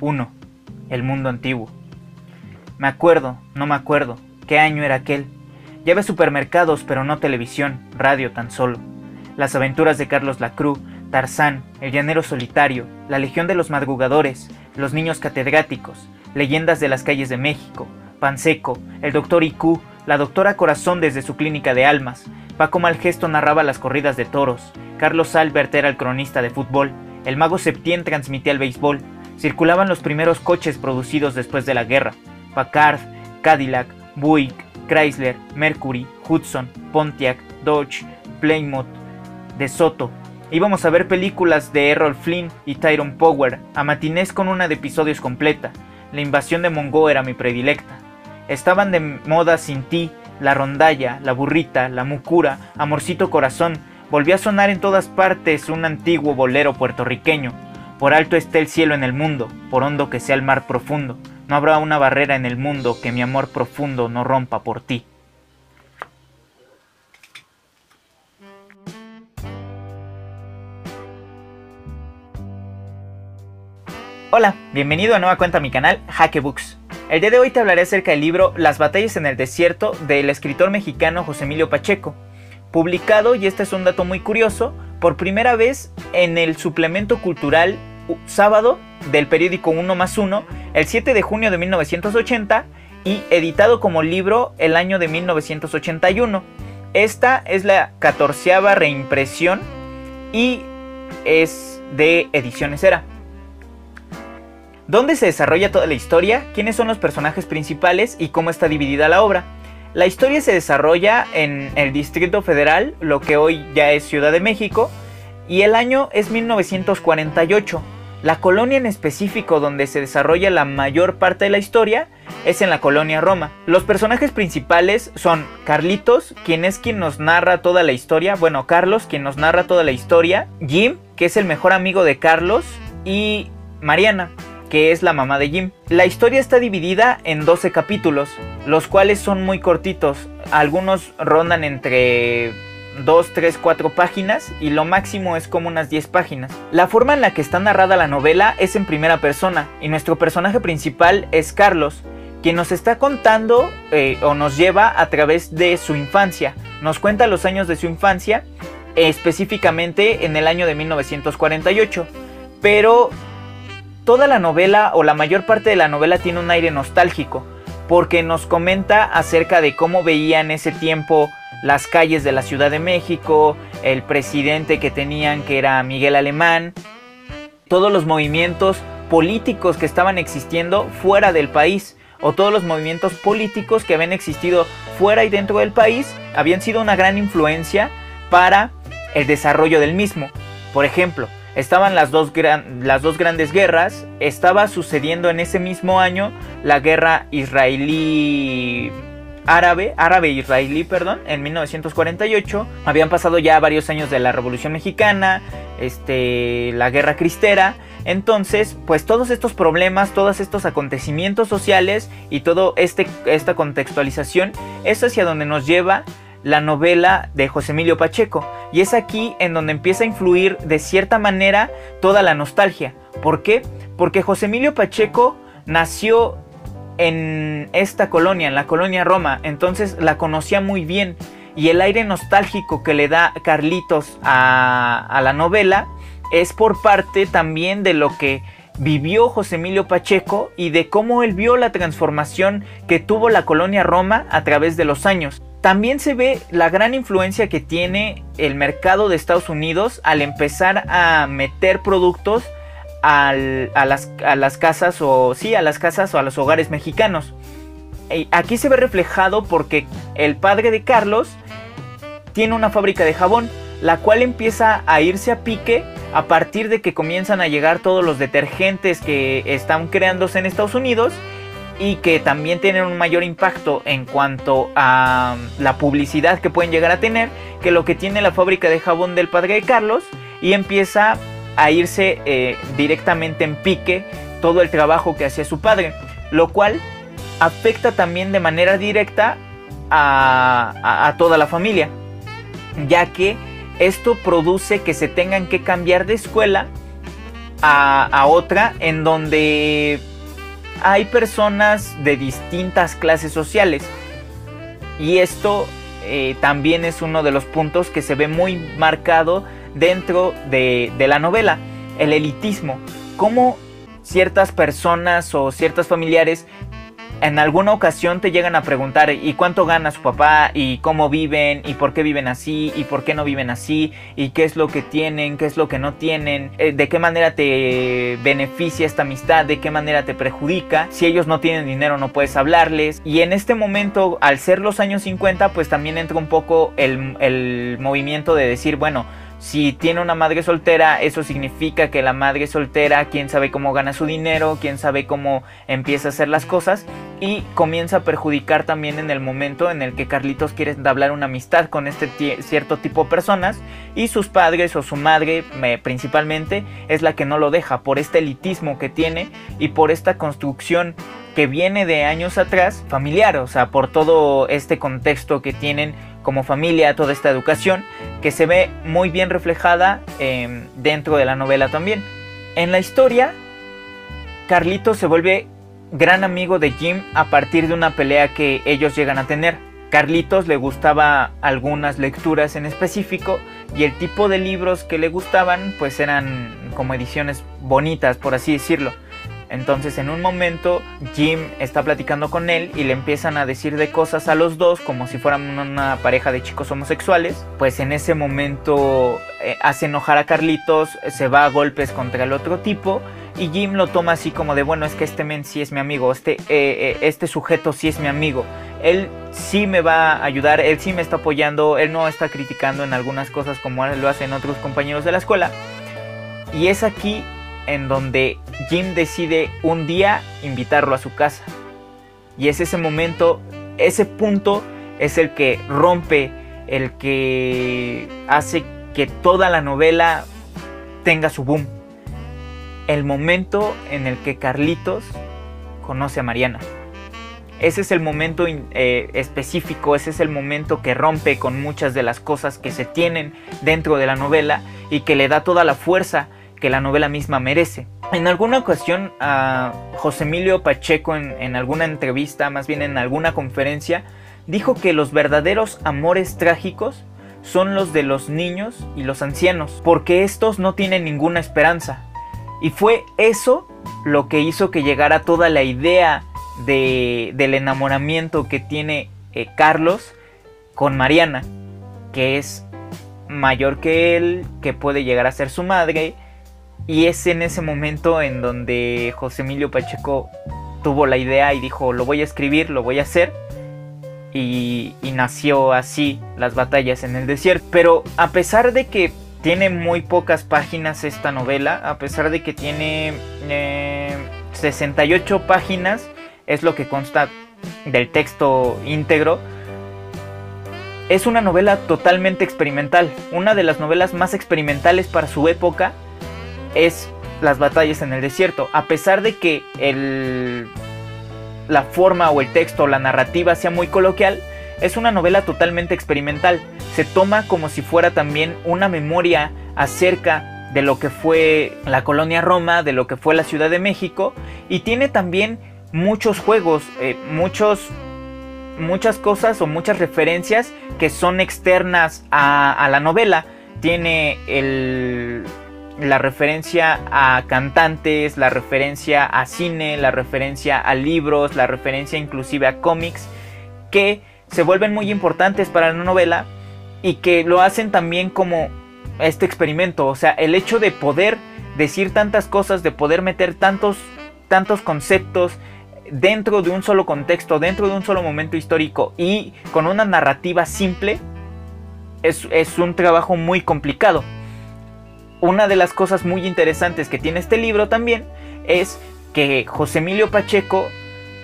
1. El mundo antiguo. Me acuerdo, no me acuerdo, qué año era aquel. Llevé supermercados, pero no televisión, radio tan solo. Las aventuras de Carlos Lacruz, Tarzán, El Llanero Solitario, La Legión de los Madrugadores, Los Niños Catedráticos, Leyendas de las Calles de México, Panseco, El Doctor IQ, La Doctora Corazón desde su clínica de almas, Paco Malgesto narraba las corridas de toros, Carlos Albert era el cronista de fútbol, el mago Septien transmitía el béisbol, circulaban los primeros coches producidos después de la guerra, Packard, Cadillac, Buick, Chrysler, Mercury, Hudson, Pontiac, Dodge, Plymouth, De Soto. Íbamos a ver películas de Errol Flynn y Tyrone Power, a matinés con una de episodios completa. La invasión de Mongo era mi predilecta. Estaban de moda Sin Ti, La Rondalla, La Burrita, La Mucura, Amorcito Corazón. Volvió a sonar en todas partes un antiguo bolero puertorriqueño. Por alto esté el cielo en el mundo, por hondo que sea el mar profundo. No habrá una barrera en el mundo que mi amor profundo no rompa por ti. Hola, bienvenido a nueva cuenta a mi canal Hackebooks. El día de hoy te hablaré acerca del libro Las batallas en el desierto del escritor mexicano José Emilio Pacheco, publicado, y este es un dato muy curioso, por primera vez en el suplemento cultural sábado del periódico 1 más 1 el 7 de junio de 1980 y editado como libro el año de 1981. Esta es la catorceava reimpresión y es de Ediciones Era. ¿Dónde se desarrolla toda la historia? ¿Quiénes son los personajes principales y cómo está dividida la obra? La historia se desarrolla en el Distrito Federal, lo que hoy ya es Ciudad de México, y el año es 1948. La colonia en específico donde se desarrolla la mayor parte de la historia es en la colonia Roma. Los personajes principales son Carlitos, quien es quien nos narra toda la historia, bueno, Carlos, quien nos narra toda la historia, Jim, que es el mejor amigo de Carlos, y Mariana, que es la mamá de Jim. La historia está dividida en 12 capítulos, los cuales son muy cortitos, algunos rondan entre 2, 3, 4 páginas y lo máximo es como unas 10 páginas. La forma en la que está narrada la novela es en primera persona y nuestro personaje principal es Carlos, quien nos está contando eh, o nos lleva a través de su infancia. Nos cuenta los años de su infancia, específicamente en el año de 1948. Pero toda la novela o la mayor parte de la novela tiene un aire nostálgico, porque nos comenta acerca de cómo veía en ese tiempo las calles de la Ciudad de México, el presidente que tenían que era Miguel Alemán, todos los movimientos políticos que estaban existiendo fuera del país o todos los movimientos políticos que habían existido fuera y dentro del país habían sido una gran influencia para el desarrollo del mismo. Por ejemplo, estaban las dos, las dos grandes guerras, estaba sucediendo en ese mismo año la guerra israelí árabe, árabe-israelí, perdón, en 1948. Habían pasado ya varios años de la Revolución Mexicana, este, la Guerra Cristera. Entonces, pues todos estos problemas, todos estos acontecimientos sociales y toda este, esta contextualización es hacia donde nos lleva la novela de José Emilio Pacheco. Y es aquí en donde empieza a influir de cierta manera toda la nostalgia. ¿Por qué? Porque José Emilio Pacheco nació en esta colonia, en la colonia Roma, entonces la conocía muy bien y el aire nostálgico que le da Carlitos a, la novela es por parte también de lo que vivió José Emilio Pacheco y de cómo él vio la transformación que tuvo la colonia Roma a través de los años. También se ve la gran influencia que tiene el mercado de Estados Unidos al empezar a meter productos a, las, casas o sí, a las casas o a los hogares mexicanos. aquí se ve reflejado porque el padre de Carlos tiene una fábrica de jabón, la cual empieza a irse a pique a partir de que comienzan a llegar todos los detergentes que están creándose en Estados Unidos y que también tienen un mayor impacto en cuanto a la publicidad que pueden llegar a tener que lo que tiene la fábrica de jabón del padre de Carlos y empieza a irse eh, directamente en pique todo el trabajo que hacía su padre, lo cual afecta también de manera directa a, toda la familia, ya que esto produce que se tengan que cambiar de escuela a, otra en donde hay personas de distintas clases sociales. Y esto eh, también es uno de los puntos que se ve muy marcado dentro de, de la novela, el elitismo. Cómo ciertas personas o ciertos familiares en alguna ocasión te llegan a preguntar ¿y cuánto gana su papá? ¿y cómo viven? ¿y por qué viven así? ¿y por qué no viven así? ¿y qué es lo que tienen? ¿qué es lo que no tienen? Eh, ¿De qué manera te beneficia esta amistad? ¿De qué manera te perjudica? Si ellos no tienen dinero no puedes hablarles. Y en este momento, al ser los años 50, pues también entra un poco el, el movimiento de decir, bueno, si tiene una madre soltera, eso significa que la madre soltera, quién sabe cómo gana su dinero, quién sabe cómo empieza a hacer las cosas y comienza a perjudicar también en el momento en el que Carlitos quiere entablar una amistad con este cierto tipo de personas y sus padres o su madre principalmente es la que no lo deja por este elitismo que tiene y por esta construcción que viene de años atrás familiar, o sea, por todo este contexto que tienen como familia, toda esta educación, que se ve muy bien reflejada em, dentro de la novela también. En la historia, Carlito se vuelve gran amigo de Jim a partir de una pelea que ellos llegan a tener. Carlitos le gustaba algunas lecturas en específico y el tipo de libros que le gustaban pues eran como ediciones bonitas por así decirlo. Entonces en un momento Jim está platicando con él y le empiezan a decir de cosas a los dos como si fueran una pareja de chicos homosexuales. Pues en ese momento eh, hace enojar a Carlitos, se va a golpes contra el otro tipo y Jim lo toma así como de bueno es que este men sí es mi amigo, este, eh, eh, este sujeto sí es mi amigo. Él sí me va a ayudar, él sí me está apoyando, él no está criticando en algunas cosas como lo hacen otros compañeros de la escuela. Y es aquí en donde Jim decide un día invitarlo a su casa. Y es ese momento, ese punto es el que rompe, el que hace que toda la novela tenga su boom. El momento en el que Carlitos conoce a Mariana. Ese es el momento eh, específico, ese es el momento que rompe con muchas de las cosas que se tienen dentro de la novela y que le da toda la fuerza que la novela misma merece. En alguna ocasión José Emilio Pacheco en, alguna entrevista, más bien en alguna conferencia, dijo que los verdaderos amores trágicos son los de los niños y los ancianos, porque estos no tienen ninguna esperanza. Y fue eso lo que hizo que llegara toda la idea del enamoramiento que tiene eh, Carlos con Mariana, que es mayor que él, que puede llegar a ser su madre, y es en ese momento en donde José Emilio Pacheco tuvo la idea y dijo, lo voy a escribir, lo voy a hacer. Y, nació así las batallas en el desierto. Pero a pesar de que tiene muy pocas páginas esta novela, a pesar de que tiene 68 eh, páginas, es lo que consta del texto íntegro, es una novela totalmente experimental, una de las novelas más experimentales para su época es las batallas en el desierto. A pesar de que el, la forma o el texto o la narrativa sea muy coloquial, es una novela totalmente experimental. Se toma como si fuera también una memoria acerca de lo que fue la colonia Roma, de lo que fue la Ciudad de México, y tiene también muchos juegos, eh, muchos, muchas cosas o muchas referencias que son externas a la novela. Tiene el, la referencia a cantantes, la referencia a cine, la referencia a libros, la referencia inclusive a cómics, que se vuelven muy importantes para la novela y que lo hacen también como este experimento, o sea, el hecho de poder decir tantas cosas, de poder meter tantos, tantos conceptos dentro de un solo contexto, dentro de un solo momento histórico y con una narrativa simple, es, es un trabajo muy complicado una de las cosas muy interesantes que tiene este libro también es que José Emilio Pacheco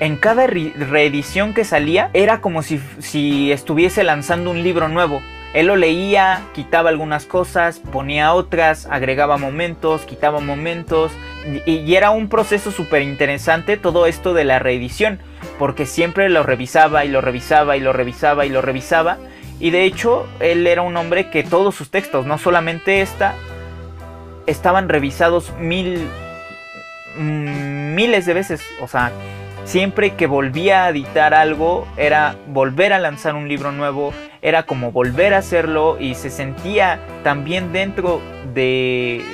en cada reedición que salía era como si, si, estuviese lanzando un libro nuevo. Él lo leía, quitaba algunas cosas, ponía otras, agregaba momentos, quitaba momentos. Y, y era un proceso súper interesante todo esto de la reedición, porque siempre lo revisaba y lo revisaba y lo revisaba y lo revisaba. Y de hecho, él era un hombre que todos sus textos, no solamente esta, estaban revisados mil, mm, miles de veces. O sea, siempre que volvía a editar algo era volver a lanzar un libro nuevo, era como volver a hacerlo y se sentía también dentro de,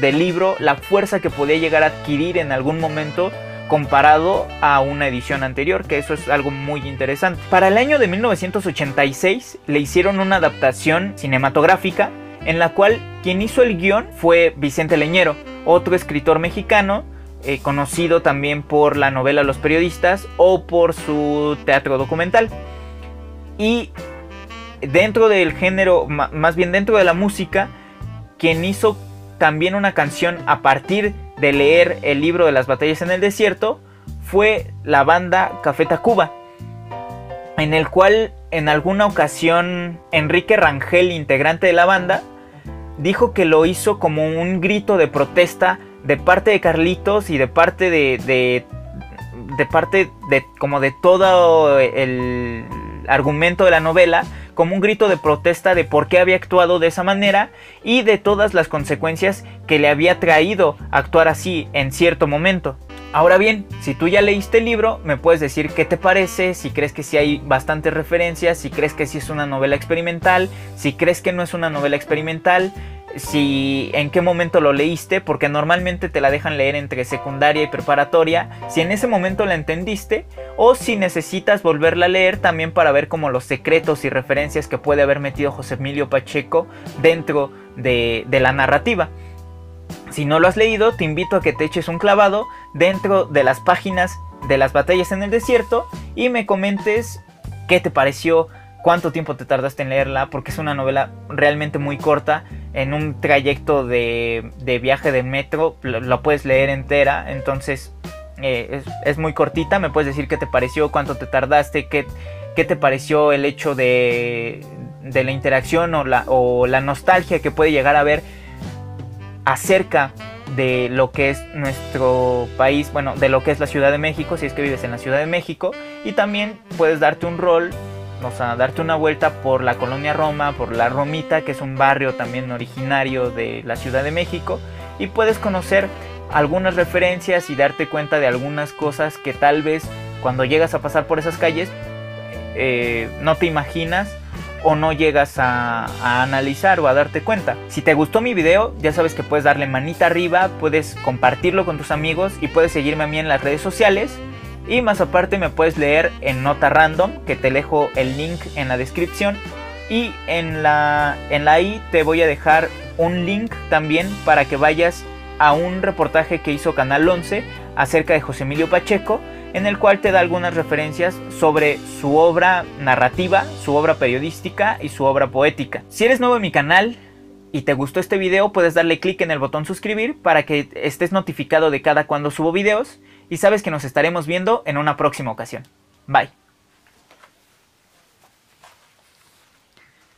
del libro la fuerza que podía llegar a adquirir en algún momento comparado a una edición anterior, que eso es algo muy interesante. Para el año de 1986 le hicieron una adaptación cinematográfica en la cual quien hizo el guion fue Vicente Leñero, otro escritor mexicano, eh, conocido también por la novela Los Periodistas o por su teatro documental. Y dentro del género, más bien dentro de la música, quien hizo también una canción a partir de leer el libro de las batallas en el desierto fue la banda Café Tacuba, en el cual en alguna ocasión Enrique Rangel, integrante de la banda, dijo que lo hizo como un grito de protesta de parte de Carlitos y de parte de, de, parte de como de todo el argumento de la novela como un grito de protesta de por qué había actuado de esa manera y de todas las consecuencias que le había traído actuar así en cierto momento. Ahora bien, si tú ya leíste el libro, me puedes decir qué te parece, si crees que sí hay bastantes referencias, si crees que sí es una novela experimental, si crees que no es una novela experimental, si en qué momento lo leíste, porque normalmente te la dejan leer entre secundaria y preparatoria, si en ese momento la entendiste, o si necesitas volverla a leer también para ver como los secretos y referencias que puede haber metido José Emilio Pacheco dentro de, de la narrativa. Si no lo has leído, te invito a que te eches un clavado dentro de las páginas de las batallas en el desierto y me comentes qué te pareció, cuánto tiempo te tardaste en leerla, porque es una novela realmente muy corta. En un trayecto de, viaje de metro lo, puedes leer entera, entonces eh, es, muy cortita. Me puedes decir qué te pareció, cuánto te tardaste, qué, qué te pareció el hecho de, de la interacción o la, o la nostalgia que puede llegar a haber acerca de lo que es nuestro país, bueno, de lo que es la Ciudad de México, si es que vives en la Ciudad de México, y también puedes darte un rol o sea, darte una vuelta por la colonia Roma, por la Romita, que es un barrio también originario de la Ciudad de México, y puedes conocer algunas referencias y darte cuenta de algunas cosas que tal vez cuando llegas a pasar por esas calles eh, no te imaginas o no llegas a, analizar o a darte cuenta. Si te gustó mi video, ya sabes que puedes darle manita arriba, puedes compartirlo con tus amigos y puedes seguirme a mí en las redes sociales. Y más aparte me puedes leer en Nota Random, que te dejo el link en la descripción. Y en la, en la I te voy a dejar un link también para que vayas a un reportaje que hizo Canal 11 acerca de José Emilio Pacheco, en el cual te da algunas referencias sobre su obra narrativa, su obra periodística y su obra poética. Si eres nuevo en mi canal, y te gustó este video, puedes darle clic en el botón suscribir para que estés notificado de cada cuando subo videos y sabes que nos estaremos viendo en una próxima ocasión. Bye.